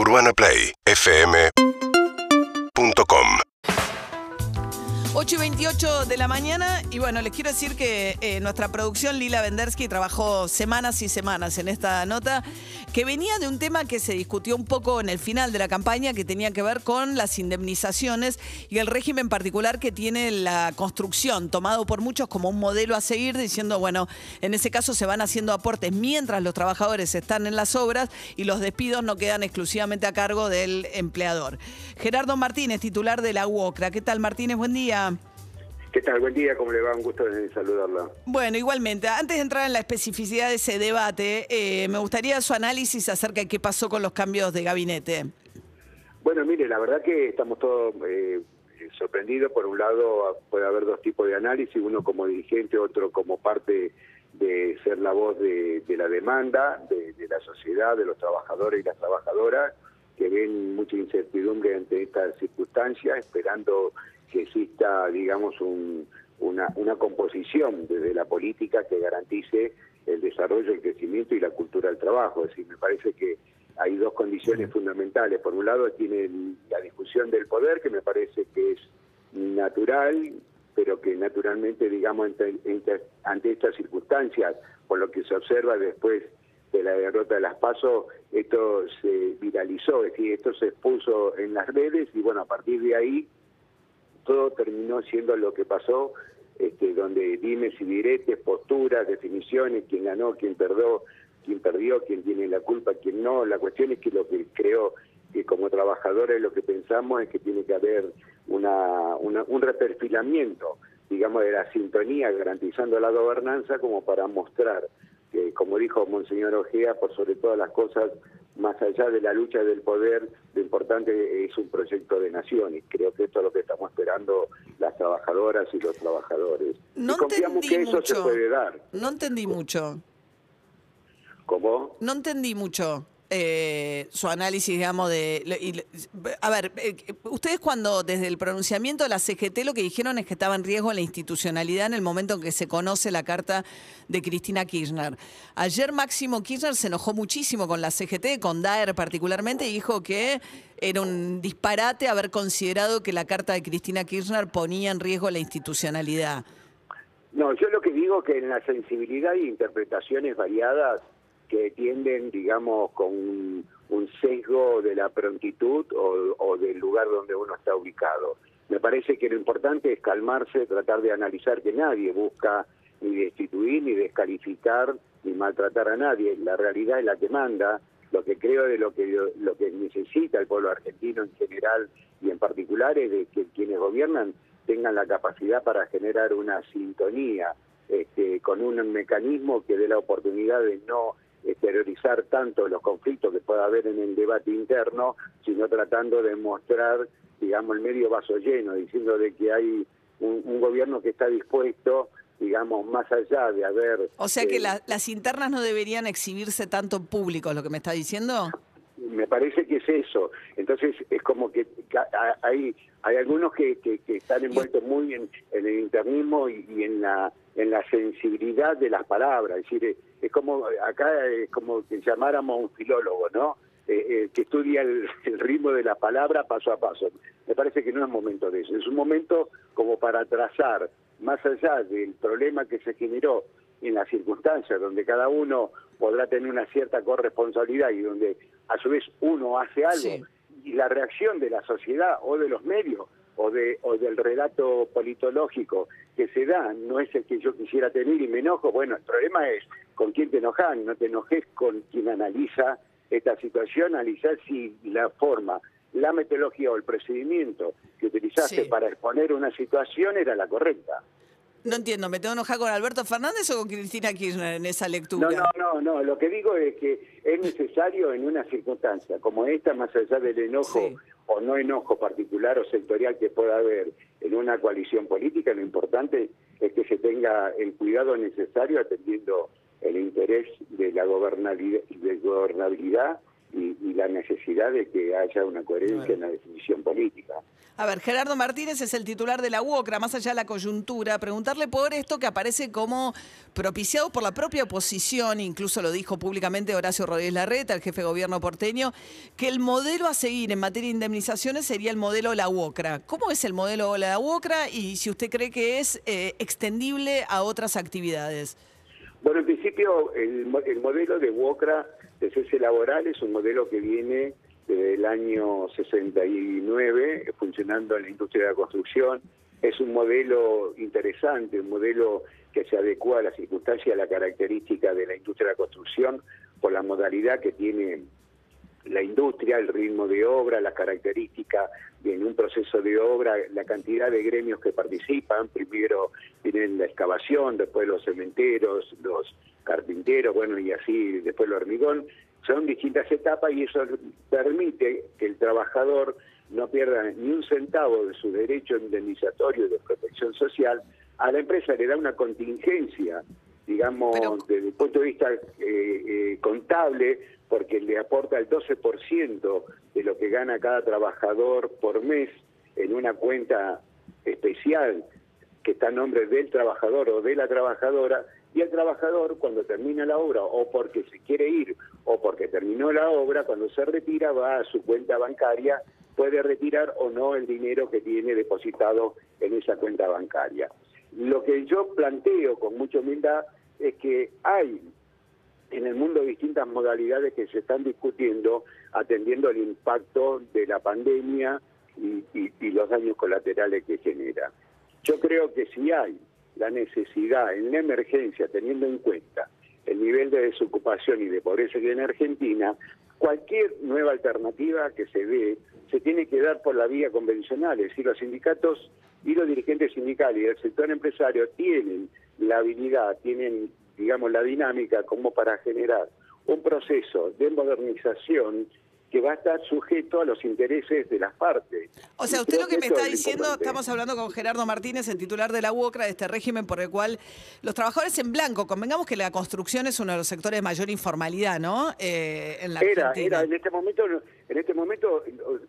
UrbanaPlayFM.com 8 y 28 de la mañana y bueno, les quiero decir que eh, nuestra producción Lila Vendersky trabajó semanas y semanas en esta nota que venía de un tema que se discutió un poco en el final de la campaña que tenía que ver con las indemnizaciones y el régimen particular que tiene la construcción, tomado por muchos como un modelo a seguir, diciendo, bueno, en ese caso se van haciendo aportes mientras los trabajadores están en las obras y los despidos no quedan exclusivamente a cargo del empleador. Gerardo Martínez, titular de la UOCRA. ¿Qué tal Martínez? Buen día. ¿Qué tal? Buen día, ¿cómo le va? Un gusto saludarla. Bueno, igualmente, antes de entrar en la especificidad de ese debate, eh, me gustaría su análisis acerca de qué pasó con los cambios de gabinete. Bueno, mire, la verdad que estamos todos eh, sorprendidos. Por un lado, puede haber dos tipos de análisis, uno como dirigente, otro como parte de ser la voz de, la demanda, de, de la sociedad, de los trabajadores y las trabajadoras, que ven mucha incertidumbre ante estas circunstancias, esperando que exista, digamos, una, una composición desde la política que garantice el desarrollo, el crecimiento y la cultura del trabajo. Es decir, me parece que hay dos condiciones fundamentales. Por un lado tiene la discusión del poder, que me parece que es natural, pero que naturalmente, digamos, ante, estas circunstancias, por lo que se observa después de la derrota de las PASO, esto se viralizó, es decir, esto se expuso en las redes y bueno, a partir de ahí todo terminó siendo lo que pasó, este, donde dimes y diretes, posturas, definiciones, quién ganó, quién perdió, quién perdió, quién tiene la culpa, quién no. La cuestión es que lo que creo que como trabajadores lo que pensamos es que tiene que haber una, un reperfilamiento, digamos, de la sintonía, garantizando la gobernanza como para mostrar que, como dijo Monseñor Ojea, por sobre todas las cosas, más allá de la lucha del poder, lo importante es un proyecto de nación y creo que esto es lo que estamos esperando las trabajadoras y los trabajadores. No y confiamos que eso se puede dar. No entendí mucho. ¿Cómo? No entendí mucho. Eh, su análisis, digamos, de... a ver, eh, ustedes cuando desde el pronunciamiento de la CGT lo que dijeron es que estaba en riesgo la institucionalidad en el momento en que se conoce la carta de Cristina Kirchner. Ayer Máximo Kirchner se enojó muchísimo con la CGT, con Daer particularmente, y dijo que era un disparate haber considerado que la carta de Cristina Kirchner ponía en riesgo la institucionalidad. No, yo lo que digo que en la sensibilidad y interpretaciones variadas que tienden, digamos, con un, sesgo de la prontitud o, del lugar donde uno está ubicado. Me parece que lo importante es calmarse, tratar de analizar que nadie busca ni destituir, ni descalificar, ni maltratar a nadie. La realidad es la que manda. Lo que creo de lo que lo que necesita el pueblo argentino en general y en particular es de que quienes gobiernan tengan la capacidad para generar una sintonía este, con un mecanismo que dé la oportunidad de no exteriorizar tanto los conflictos que pueda haber en el debate interno, sino tratando de mostrar, digamos, el medio vaso lleno, diciendo de que hay un, gobierno que está dispuesto, digamos, más allá de haber... O sea que eh, las internas no deberían exhibirse tanto en público, lo que me está diciendo. Me parece que es eso. Entonces es como que hay hay algunos que, que, están envueltos muy en, el internismo y, y en la en la sensibilidad de las palabras. Es decir, es como, acá es como que llamáramos a un filólogo, ¿no? Eh, eh, que estudia el, ritmo de la palabra paso a paso. Me parece que no es momento de eso. Es un momento como para trazar, más allá del problema que se generó en las circunstancias, donde cada uno podrá tener una cierta corresponsabilidad y donde a su vez uno hace algo, y la reacción de la sociedad o de los medios o, de, o del relato politológico que se da no es el que yo quisiera tener y me enojo, bueno, el problema es con quién te enojas, no te enojes con quien analiza esta situación, analizar si la forma, la metodología o el procedimiento que utilizaste para exponer una situación era la correcta. No entiendo, ¿me tengo que enojar con Alberto Fernández o con Cristina Kirchner en esa lectura? No, no, no, no. lo que digo es que es necesario en una circunstancia como esta, más allá del enojo o no enojo particular o sectorial que pueda haber en una coalición política, lo importante es que se tenga el cuidado necesario atendiendo el interés de la gobernabilidad, de gobernabilidad y, la necesidad de que haya una coherencia en la definición política. A ver, Gerardo Martínez es el titular de la UOCRA, más allá de la coyuntura, preguntarle por esto que aparece como propiciado por la propia oposición, incluso lo dijo públicamente Horacio Rodríguez Larreta, el jefe de gobierno porteño, que el modelo a seguir en materia de indemnizaciones sería el modelo la UOCRA. ¿Cómo es el modelo la UOCRA y si usted cree que es eh, extendible a otras actividades? Bueno, en principio el, modelo de UOCRA de cese laboral es un modelo que viene desde el año 69 funcionando en la industria de la construcción. Es un modelo interesante, un modelo que se adecua a las circunstancias, a la característica de la industria de la construcción por la modalidad que tiene la industria, el ritmo de obra, las características en un proceso de obra, la cantidad de gremios que participan, primero tienen la excavación, después los cementeros, los carpinteros, bueno, y así después el hormigón, son distintas etapas y eso permite que el trabajador no pierda ni un centavo de su derecho indemnizatorio de protección social, a la empresa le da una contingencia, digamos, desde el punto de vista eh, eh, contable, porque le aporta el 12% de lo que gana cada trabajador por mes en una cuenta especial que está a nombre del trabajador o de la trabajadora, y el trabajador cuando termina la obra o porque se quiere ir o porque terminó la obra, cuando se retira va a su cuenta bancaria, puede retirar o no el dinero que tiene depositado en esa cuenta bancaria. Lo que yo planteo con mucha humildad es que hay en el mundo distintas modalidades que se están discutiendo atendiendo al impacto de la pandemia y, los daños colaterales que genera. Yo creo que si hay la necesidad en la emergencia, teniendo en cuenta el nivel de desocupación y de pobreza que hay en Argentina, cualquier nueva alternativa que se dé se tiene que dar por la vía convencional, es decir, los sindicatos y los dirigentes sindicales y el sector empresario tienen la habilidad, tienen digamos, la dinámica como para generar un proceso de modernización que va a estar sujeto a los intereses de las partes. O sea, usted lo que me está diciendo, estamos hablando con Gerardo Martínez, el titular de la UOCRA, de este régimen por el cual los trabajadores en blanco, convengamos que la construcción es uno de los sectores de mayor informalidad, ¿no? Eh, en la era, era, en este momento, en este momento,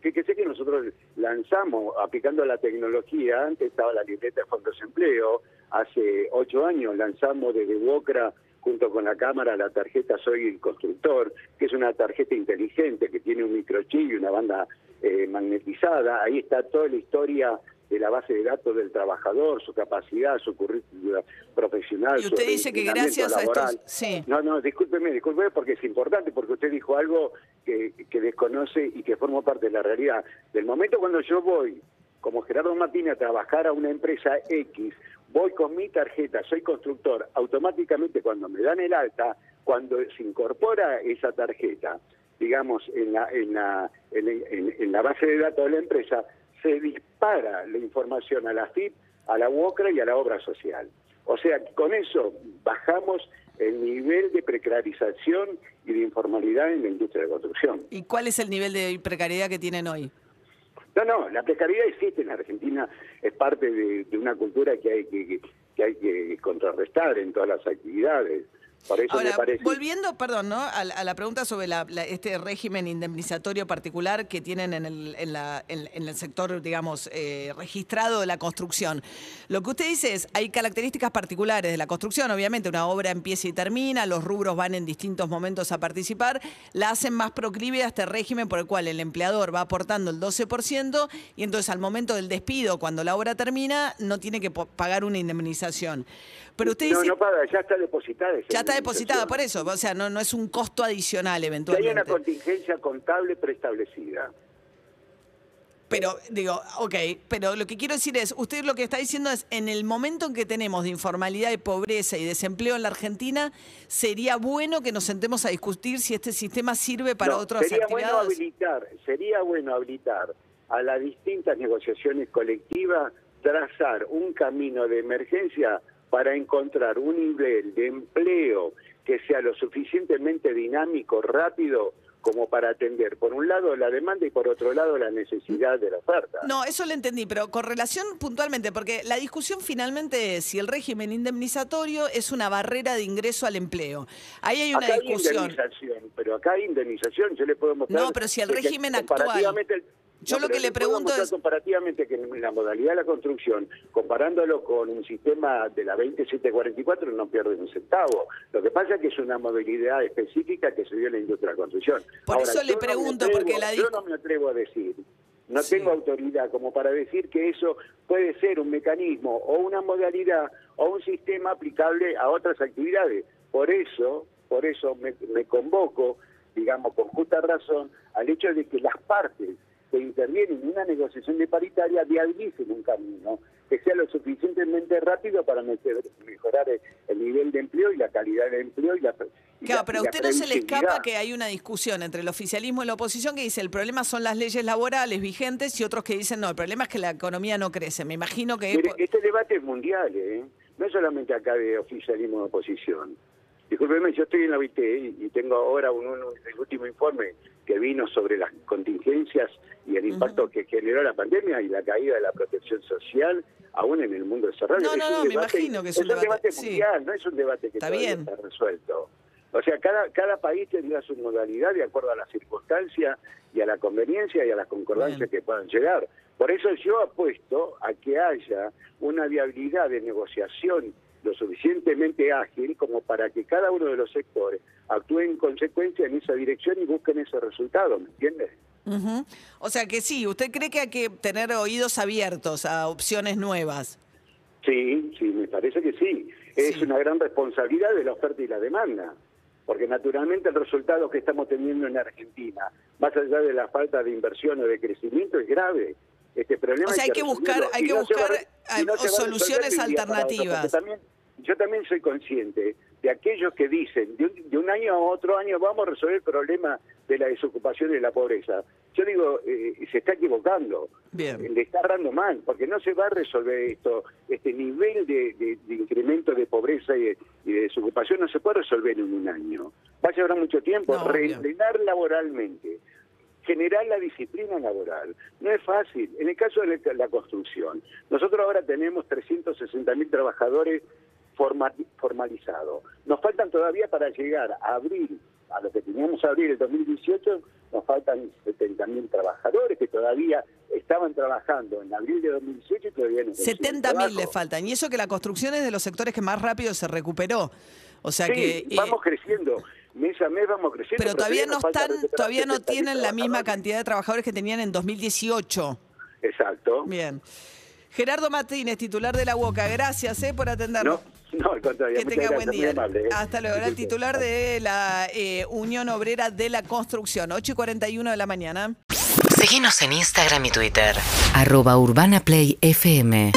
que, sé que nosotros lanzamos, aplicando la tecnología, antes estaba la libreta de fondos de empleo, hace ocho años lanzamos desde UOCRA junto con la cámara la tarjeta Soy el Constructor, que es una tarjeta inteligente que tiene un microchip y una banda eh, magnetizada. Ahí está toda la historia de la base de datos del trabajador, su capacidad, su currículum profesional. Y usted dice que gracias a estos... Sí. No, no, discúlpeme, discúlpeme porque es importante, porque usted dijo algo que, que desconoce y que forma parte de la realidad. Del momento cuando yo voy, como Gerardo Martínez, a trabajar a una empresa X, voy con mi tarjeta, soy constructor, automáticamente cuando me dan el alta, cuando se incorpora esa tarjeta, digamos, en la, en la, en, la base de datos de la empresa, se dispara la información a la FIP, a la UOCRA y a la obra social. O sea, con eso bajamos el nivel de precarización y de informalidad en la industria de construcción. ¿Y cuál es el nivel de precariedad que tienen hoy? No, no, la precariedad existe en Argentina, es parte de, una cultura que hay que, que hay que contrarrestar en todas las actividades. Ahora, volviendo, perdón, ¿no? A, la pregunta sobre este régimen indemnizatorio particular que tienen en el, en el sector, digamos, eh, registrado de la construcción. Lo que usted dice es, hay características particulares de la construcción, obviamente, una obra empieza y termina, los rubros van en distintos momentos a participar, la hacen más proclive a este régimen por el cual el empleador va aportando el 12% y entonces al momento del despido, cuando la obra termina, no tiene que pagar una indemnización. Pero usted no, no paga, ya está depositada. Ya está depositada, por eso. O sea, no, no es un costo adicional eventualmente. hay una contingencia contable preestablecida. Pero, digo, ok, pero lo que quiero decir es, usted lo que está diciendo es, en el momento en que tenemos de informalidad y pobreza y desempleo en la Argentina, sería bueno que nos sentemos a discutir si este sistema sirve para otras sería actividades. Bueno habilitar, sería bueno habilitar a las distintas negociaciones colectivas trazar un camino de emergencia para encontrar un nivel de empleo que sea lo suficientemente dinámico, rápido, como para atender, por un lado, la demanda y por otro lado, la necesidad de la oferta. No, eso lo entendí, pero con relación puntualmente, porque la discusión finalmente es si el régimen indemnizatorio es una barrera de ingreso al empleo. Ahí hay una discusión. Hay indemnización, pero acá hay indemnización, yo le puedo mostrar... No, pero si el régimen actual... Yo lo que le pregunto es... Comparativamente que en la modalidad de la construcción, comparándolo con un sistema de la 2744, no pierde un centavo. Lo que pasa es que es una modalidad específica que se dio en la industria de la construcción. Por eso le pregunto, porque la... Yo no me atrevo a decir, no tengo autoridad como para decir que eso puede ser un mecanismo o una modalidad o un sistema aplicable a otras actividades. Por eso, por eso me, me convoco, digamos, con justa razón, al hecho de que las partes que intervienen en una negociación de paritaria viabilicen un camino que sea lo suficientemente rápido para mejorar el nivel de empleo y la calidad de empleo y la Claro, pero a usted no se le escapa que hay una discusión entre el oficialismo y la oposición que dice el problema son las leyes laborales vigentes y otros que dicen no, el problema es que la economía no crece. Me imagino que... este debate es mundial, ¿eh? no es solamente acá de oficialismo y oposición. Disculpeme, yo estoy en la OIT y tengo ahora un, el último informe que vino sobre las contingencias y el impacto que generó la pandemia y la caída de la protección social, aún en el mundo desarrollado. No, no, no, me imagino que es, un debate, mundial, no es un debate que está todavía bien. está resuelto. O sea, cada, cada país tendrá su modalidad de acuerdo a las circunstancias y a la conveniencia y a las concordancias que puedan llegar. Por eso yo apuesto a que haya una viabilidad de negociación lo suficientemente ágil como para que cada uno de los sectores actúe en consecuencia en esa dirección y busquen ese resultado, ¿me entiendes? O sea que sí, ¿usted cree que hay que tener oídos abiertos a opciones nuevas? Sí, sí, me parece que sí. Es una gran responsabilidad de la oferta y la demanda, porque naturalmente el resultado que estamos teniendo en Argentina, más allá de la falta de inversión o de crecimiento, es grave. Este problema o sea, hay que, buscar, hay que buscar soluciones alternativas yo también soy consciente de aquellos que dicen de un, año a otro año vamos a resolver el problema de la desocupación y la pobreza. Yo digo, eh, se está equivocando, Bien. le está dando mal, porque no se va a resolver esto, este nivel de, incremento de pobreza y de, desocupación no se puede resolver en un año. Va a llevar mucho tiempo, no, laboralmente generar la disciplina laboral. No es fácil. En el caso de la construcción, nosotros ahora tenemos 360 mil formalizado. Nos faltan todavía para llegar a abril, a lo que teníamos a abril el 2018, nos faltan 70.000 trabajadores que todavía estaban trabajando en abril de 2018 y todavía no 70.000 le faltan. Y eso que la construcción es de los sectores que más rápido se recuperó. O sea que eh, vamos creciendo. Mes a mes vamos creciendo. Pero, todavía no están, todavía no tienen la misma cantidad de trabajadores que tenían en 2018. Exacto. Bien. Gerardo Martínez, titular de la UOCA, gracias eh, por atendernos. No, al contrario. Que tenga buen día. ¿eh? Hasta luego. Era el titular de la eh, Unión Obrera de la Construcción, 8 y 41 de la mañana. Seguimos en Instagram y Twitter. Arroba Urbana Play FM.